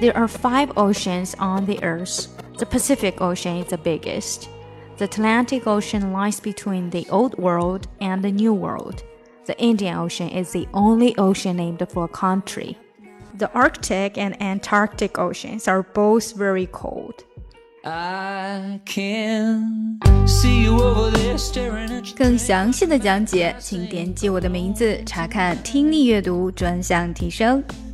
There are five oceans on the earth. The Pacific Ocean is the biggest. The Atlantic Ocean lies between the Old World and the New World. The Indian Ocean is the only ocean named for a country. The Arctic and Antarctic Oceans are both very cold. I can see you over there staring at 更详细的讲解，请点击我的名字查看听力阅读专项提升。